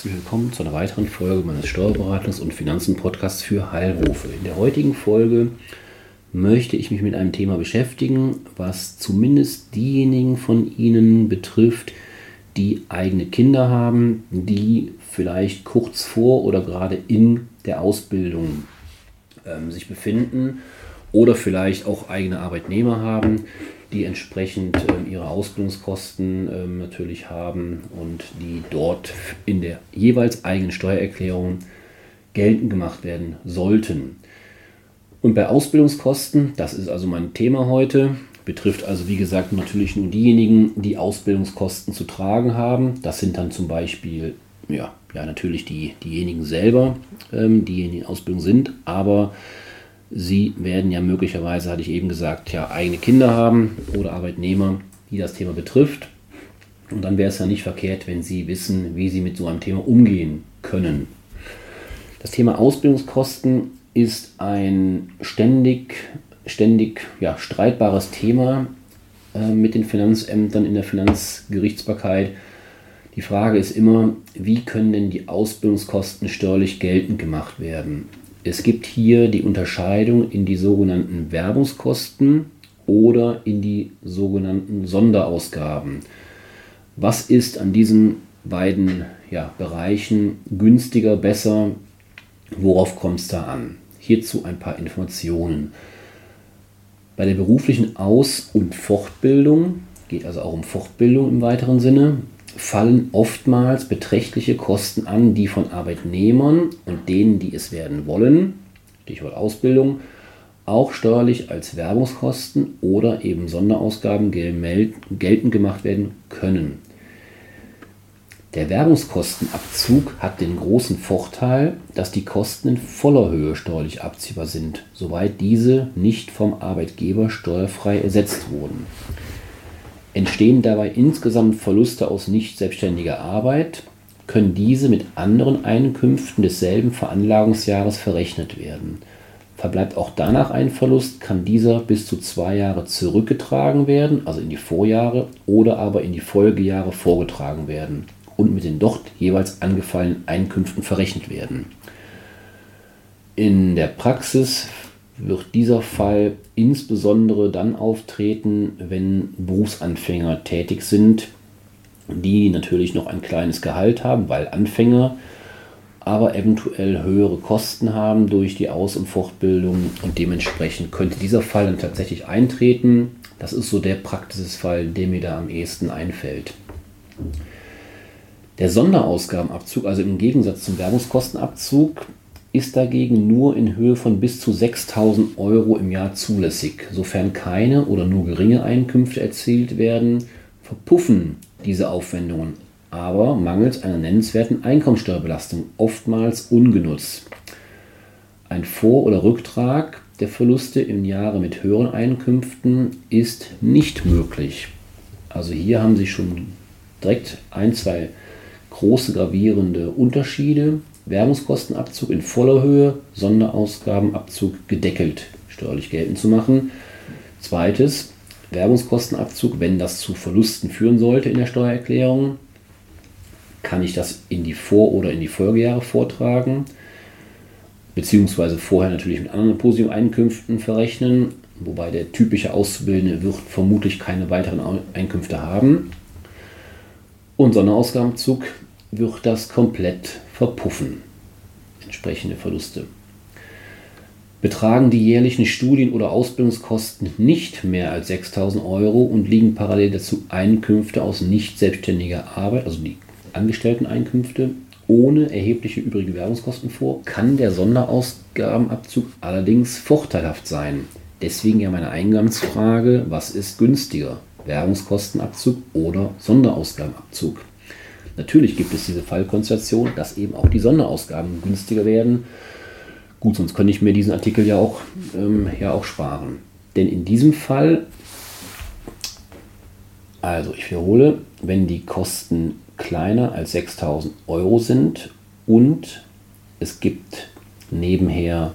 Herzlich willkommen zu einer weiteren Folge meines Steuerberatungs- und Finanzen-Podcasts für Heilrufe. In der heutigen Folge möchte ich mich mit einem Thema beschäftigen, was zumindest diejenigen von Ihnen betrifft, die eigene Kinder haben, die vielleicht kurz vor oder gerade in der Ausbildung ähm, sich befinden oder vielleicht auch eigene Arbeitnehmer haben, die entsprechend ähm, ihre Ausbildungskosten ähm, natürlich haben und die dort in der jeweils eigenen Steuererklärung geltend gemacht werden sollten. Und bei Ausbildungskosten, das ist also mein Thema heute, betrifft also wie gesagt natürlich nur diejenigen, die Ausbildungskosten zu tragen haben. Das sind dann zum Beispiel ja, ja natürlich die, diejenigen selber, ähm, die in Ausbildung sind, aber Sie werden ja möglicherweise, hatte ich eben gesagt, ja eigene Kinder haben oder Arbeitnehmer, die das Thema betrifft. Und dann wäre es ja nicht verkehrt, wenn Sie wissen, wie Sie mit so einem Thema umgehen können. Das Thema Ausbildungskosten ist ein ständig, ständig ja, streitbares Thema äh, mit den Finanzämtern in der Finanzgerichtsbarkeit. Die Frage ist immer, wie können denn die Ausbildungskosten steuerlich geltend gemacht werden? Es gibt hier die Unterscheidung in die sogenannten Werbungskosten oder in die sogenannten Sonderausgaben. Was ist an diesen beiden ja, Bereichen günstiger, besser? Worauf kommt es da an? Hierzu ein paar Informationen. Bei der beruflichen Aus- und Fortbildung, geht also auch um Fortbildung im weiteren Sinne, fallen oftmals beträchtliche Kosten an, die von Arbeitnehmern und denen, die es werden wollen, Stichwort Ausbildung, auch steuerlich als Werbungskosten oder eben Sonderausgaben geltend gemacht werden können. Der Werbungskostenabzug hat den großen Vorteil, dass die Kosten in voller Höhe steuerlich abziehbar sind, soweit diese nicht vom Arbeitgeber steuerfrei ersetzt wurden. Entstehen dabei insgesamt Verluste aus nicht selbstständiger Arbeit, können diese mit anderen Einkünften desselben Veranlagungsjahres verrechnet werden. Verbleibt auch danach ein Verlust, kann dieser bis zu zwei Jahre zurückgetragen werden, also in die Vorjahre, oder aber in die Folgejahre vorgetragen werden und mit den dort jeweils angefallenen Einkünften verrechnet werden. In der Praxis wird dieser Fall insbesondere dann auftreten, wenn Berufsanfänger tätig sind, die natürlich noch ein kleines Gehalt haben, weil Anfänger, aber eventuell höhere Kosten haben durch die Aus- und Fortbildung und dementsprechend könnte dieser Fall dann tatsächlich eintreten. Das ist so der Praxisfall, der mir da am ehesten einfällt. Der Sonderausgabenabzug, also im Gegensatz zum Werbungskostenabzug, ist dagegen nur in Höhe von bis zu 6000 Euro im Jahr zulässig. Sofern keine oder nur geringe Einkünfte erzielt werden, verpuffen diese Aufwendungen, aber mangels einer nennenswerten Einkommensteuerbelastung oftmals ungenutzt. Ein Vor- oder Rücktrag der Verluste im Jahre mit höheren Einkünften ist nicht möglich. Also hier haben Sie schon direkt ein, zwei große gravierende Unterschiede. Werbungskostenabzug in voller Höhe, Sonderausgabenabzug gedeckelt steuerlich geltend zu machen. Zweites, Werbungskostenabzug, wenn das zu Verlusten führen sollte in der Steuererklärung, kann ich das in die Vor- oder in die Folgejahre vortragen, beziehungsweise vorher natürlich mit anderen positiven Einkünften verrechnen, wobei der typische Auszubildende wird vermutlich keine weiteren Einkünfte haben. Und Sonderausgabenabzug wird das komplett verpuffen. Entsprechende Verluste. Betragen die jährlichen Studien- oder Ausbildungskosten nicht mehr als 6000 Euro und liegen parallel dazu Einkünfte aus nicht selbstständiger Arbeit, also die Angestellteneinkünfte, ohne erhebliche übrige Werbungskosten vor, kann der Sonderausgabenabzug allerdings vorteilhaft sein. Deswegen ja meine Eingangsfrage, was ist günstiger? Werbungskostenabzug oder Sonderausgabenabzug? Natürlich gibt es diese Fallkonstellation, dass eben auch die Sonderausgaben günstiger werden. Gut, sonst könnte ich mir diesen Artikel ja auch, ähm, ja auch sparen. Denn in diesem Fall, also ich wiederhole, wenn die Kosten kleiner als 6000 Euro sind und es gibt nebenher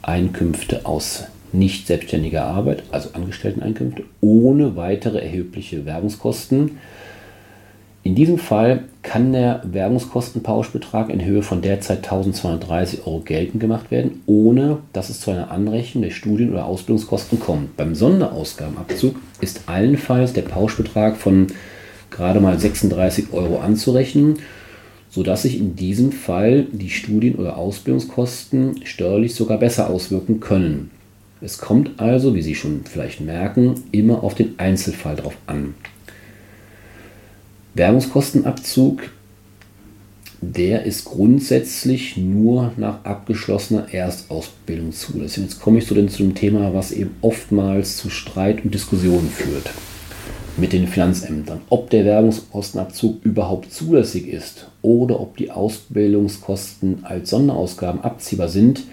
Einkünfte aus nicht selbstständiger Arbeit, also Angestellteneinkünfte, ohne weitere erhebliche Werbungskosten, in diesem Fall kann der Werbungskostenpauschbetrag in Höhe von derzeit 1230 Euro geltend gemacht werden, ohne dass es zu einer Anrechnung der Studien- oder Ausbildungskosten kommt. Beim Sonderausgabenabzug ist allenfalls der Pauschbetrag von gerade mal 36 Euro anzurechnen, sodass sich in diesem Fall die Studien- oder Ausbildungskosten steuerlich sogar besser auswirken können. Es kommt also, wie Sie schon vielleicht merken, immer auf den Einzelfall drauf an. Werbungskostenabzug, der ist grundsätzlich nur nach abgeschlossener Erstausbildung zulässig. Jetzt komme ich zu dem, zu dem Thema, was eben oftmals zu Streit und Diskussionen führt mit den Finanzämtern. Ob der Werbungskostenabzug überhaupt zulässig ist oder ob die Ausbildungskosten als Sonderausgaben abziehbar sind,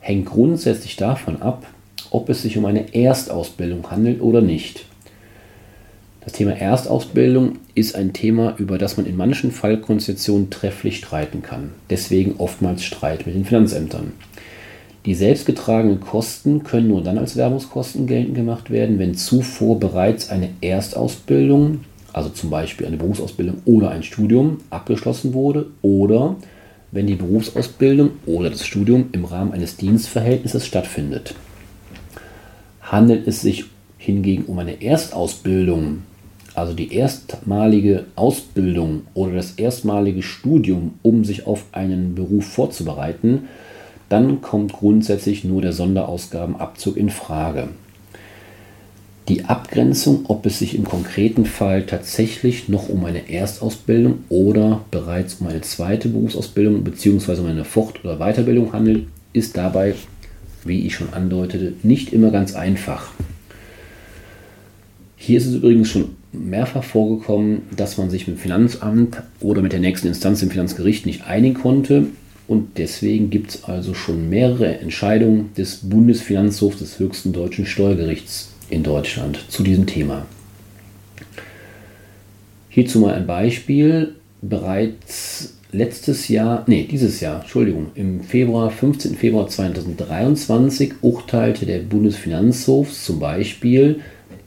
hängt grundsätzlich davon ab, ob es sich um eine Erstausbildung handelt oder nicht. Das Thema Erstausbildung ist ein Thema, über das man in manchen Fallkonstellationen trefflich streiten kann. Deswegen oftmals Streit mit den Finanzämtern. Die selbstgetragenen Kosten können nur dann als Werbungskosten geltend gemacht werden, wenn zuvor bereits eine Erstausbildung, also zum Beispiel eine Berufsausbildung oder ein Studium, abgeschlossen wurde oder wenn die Berufsausbildung oder das Studium im Rahmen eines Dienstverhältnisses stattfindet. Handelt es sich hingegen um eine Erstausbildung, also die erstmalige Ausbildung oder das erstmalige Studium, um sich auf einen Beruf vorzubereiten, dann kommt grundsätzlich nur der Sonderausgabenabzug in Frage. Die Abgrenzung, ob es sich im konkreten Fall tatsächlich noch um eine Erstausbildung oder bereits um eine zweite Berufsausbildung bzw. um eine Fort- oder Weiterbildung handelt, ist dabei, wie ich schon andeutete, nicht immer ganz einfach. Hier ist es übrigens schon mehrfach vorgekommen, dass man sich mit dem Finanzamt oder mit der nächsten Instanz im Finanzgericht nicht einigen konnte. Und deswegen gibt es also schon mehrere Entscheidungen des Bundesfinanzhofs des höchsten deutschen Steuergerichts in Deutschland zu diesem Thema. Hierzu mal ein Beispiel. Bereits letztes Jahr, nee, dieses Jahr, Entschuldigung, im Februar, 15. Februar 2023 urteilte der Bundesfinanzhof zum Beispiel,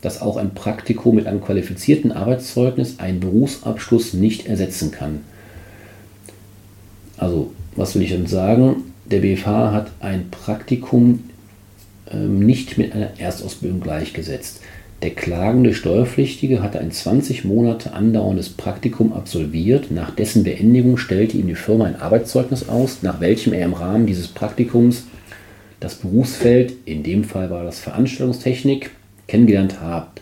dass auch ein Praktikum mit einem qualifizierten Arbeitszeugnis einen Berufsabschluss nicht ersetzen kann. Also, was will ich denn sagen? Der BFH hat ein Praktikum ähm, nicht mit einer Erstausbildung gleichgesetzt. Der klagende Steuerpflichtige hatte ein 20 Monate andauerndes Praktikum absolviert. Nach dessen Beendigung stellte ihm die Firma ein Arbeitszeugnis aus, nach welchem er im Rahmen dieses Praktikums das Berufsfeld, in dem Fall war das Veranstaltungstechnik, kennengelernt habt.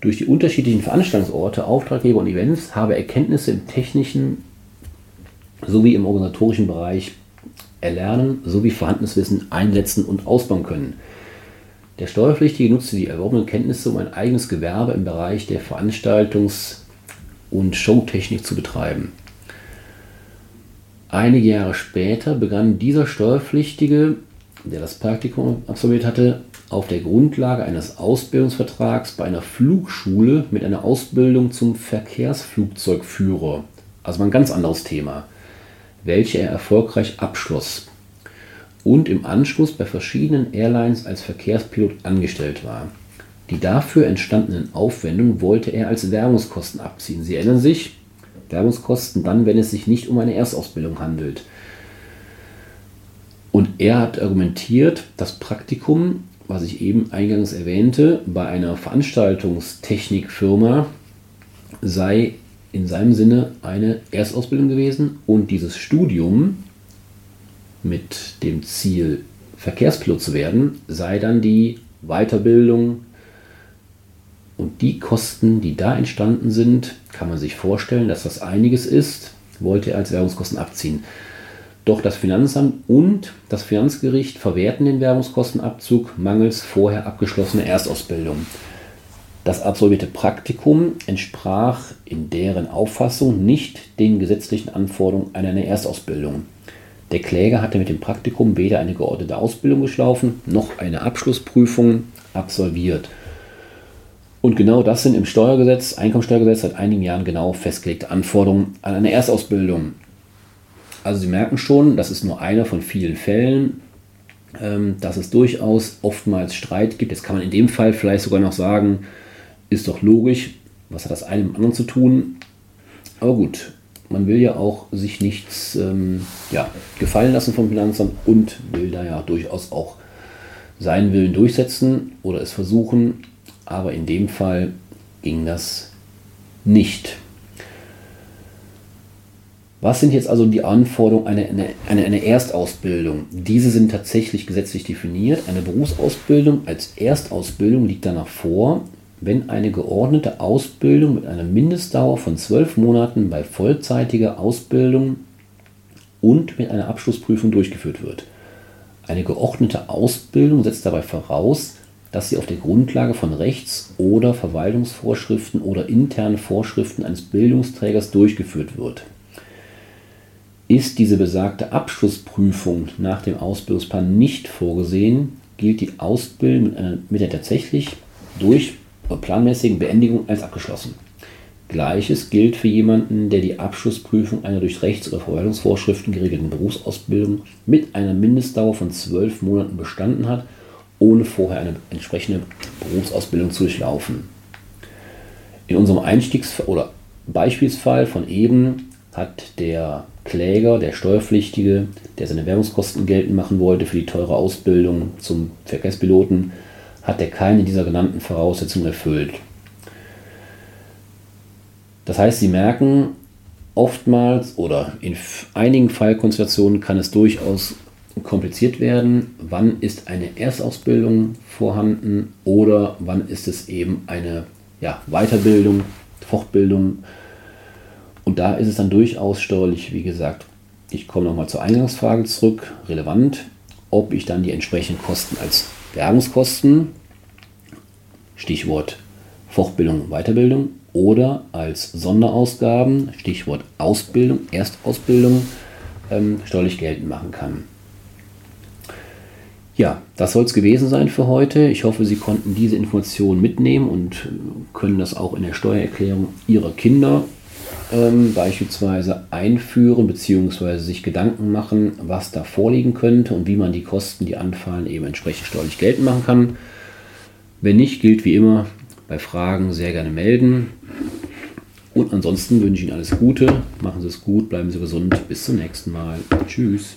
Durch die unterschiedlichen Veranstaltungsorte, Auftraggeber und Events habe Erkenntnisse im technischen sowie im organisatorischen Bereich erlernen sowie vorhandenes Wissen einsetzen und ausbauen können. Der Steuerpflichtige nutzte die erworbenen Kenntnisse, um ein eigenes Gewerbe im Bereich der Veranstaltungs- und Showtechnik zu betreiben. Einige Jahre später begann dieser Steuerpflichtige, der das Praktikum absolviert hatte, auf der Grundlage eines Ausbildungsvertrags bei einer Flugschule mit einer Ausbildung zum Verkehrsflugzeugführer, also ein ganz anderes Thema, welche er erfolgreich abschloss und im Anschluss bei verschiedenen Airlines als Verkehrspilot angestellt war. Die dafür entstandenen Aufwendungen wollte er als Werbungskosten abziehen. Sie erinnern sich, Werbungskosten dann, wenn es sich nicht um eine Erstausbildung handelt. Und er hat argumentiert, das Praktikum was ich eben eingangs erwähnte, bei einer Veranstaltungstechnikfirma sei in seinem Sinne eine Erstausbildung gewesen und dieses Studium mit dem Ziel, Verkehrspilot zu werden, sei dann die Weiterbildung und die Kosten, die da entstanden sind, kann man sich vorstellen, dass das einiges ist, wollte er als Werbungskosten abziehen. Doch das Finanzamt und das Finanzgericht verwerten den Werbungskostenabzug mangels vorher abgeschlossener Erstausbildung. Das absolvierte Praktikum entsprach in deren Auffassung nicht den gesetzlichen Anforderungen einer Erstausbildung. Der Kläger hatte mit dem Praktikum weder eine geordnete Ausbildung durchlaufen noch eine Abschlussprüfung absolviert. Und genau das sind im Steuergesetz, Einkommensteuergesetz seit einigen Jahren genau festgelegte Anforderungen an eine Erstausbildung. Also Sie merken schon, das ist nur einer von vielen Fällen, ähm, dass es durchaus oftmals Streit gibt. Jetzt kann man in dem Fall vielleicht sogar noch sagen, ist doch logisch, was hat das eine mit dem anderen zu tun? Aber gut, man will ja auch sich nichts ähm, ja, gefallen lassen vom Finanzamt und will da ja durchaus auch seinen Willen durchsetzen oder es versuchen. Aber in dem Fall ging das nicht. Was sind jetzt also die Anforderungen einer eine, eine, eine Erstausbildung? Diese sind tatsächlich gesetzlich definiert. Eine Berufsausbildung als Erstausbildung liegt danach vor, wenn eine geordnete Ausbildung mit einer Mindestdauer von zwölf Monaten bei vollzeitiger Ausbildung und mit einer Abschlussprüfung durchgeführt wird. Eine geordnete Ausbildung setzt dabei voraus, dass sie auf der Grundlage von Rechts- oder Verwaltungsvorschriften oder internen Vorschriften eines Bildungsträgers durchgeführt wird. Ist diese besagte Abschlussprüfung nach dem Ausbildungsplan nicht vorgesehen, gilt die Ausbildung mit, einer, mit der tatsächlich durch planmäßigen Beendigung als abgeschlossen. Gleiches gilt für jemanden, der die Abschlussprüfung einer durch Rechts- oder Verwaltungsvorschriften geregelten Berufsausbildung mit einer Mindestdauer von zwölf Monaten bestanden hat, ohne vorher eine entsprechende Berufsausbildung zu durchlaufen. In unserem Einstiegs- oder Beispielsfall von eben hat der Kläger, der Steuerpflichtige, der seine Werbungskosten geltend machen wollte für die teure Ausbildung zum Verkehrspiloten, hat er keine dieser genannten Voraussetzungen erfüllt. Das heißt, Sie merken, oftmals oder in einigen Fallkonstellationen kann es durchaus kompliziert werden. Wann ist eine Erstausbildung vorhanden oder wann ist es eben eine ja, Weiterbildung, Fortbildung und da ist es dann durchaus steuerlich, wie gesagt, ich komme nochmal zur Eingangsfrage zurück, relevant, ob ich dann die entsprechenden Kosten als Werbungskosten, Stichwort Fortbildung und Weiterbildung, oder als Sonderausgaben, Stichwort Ausbildung, Erstausbildung, ähm, steuerlich geltend machen kann. Ja, das soll es gewesen sein für heute. Ich hoffe, Sie konnten diese Informationen mitnehmen und können das auch in der Steuererklärung Ihrer Kinder ähm, beispielsweise einführen bzw. sich Gedanken machen, was da vorliegen könnte und wie man die Kosten, die anfallen, eben entsprechend steuerlich geltend machen kann. Wenn nicht, gilt wie immer bei Fragen sehr gerne melden. Und ansonsten wünsche ich Ihnen alles Gute, machen Sie es gut, bleiben Sie gesund, bis zum nächsten Mal. Tschüss.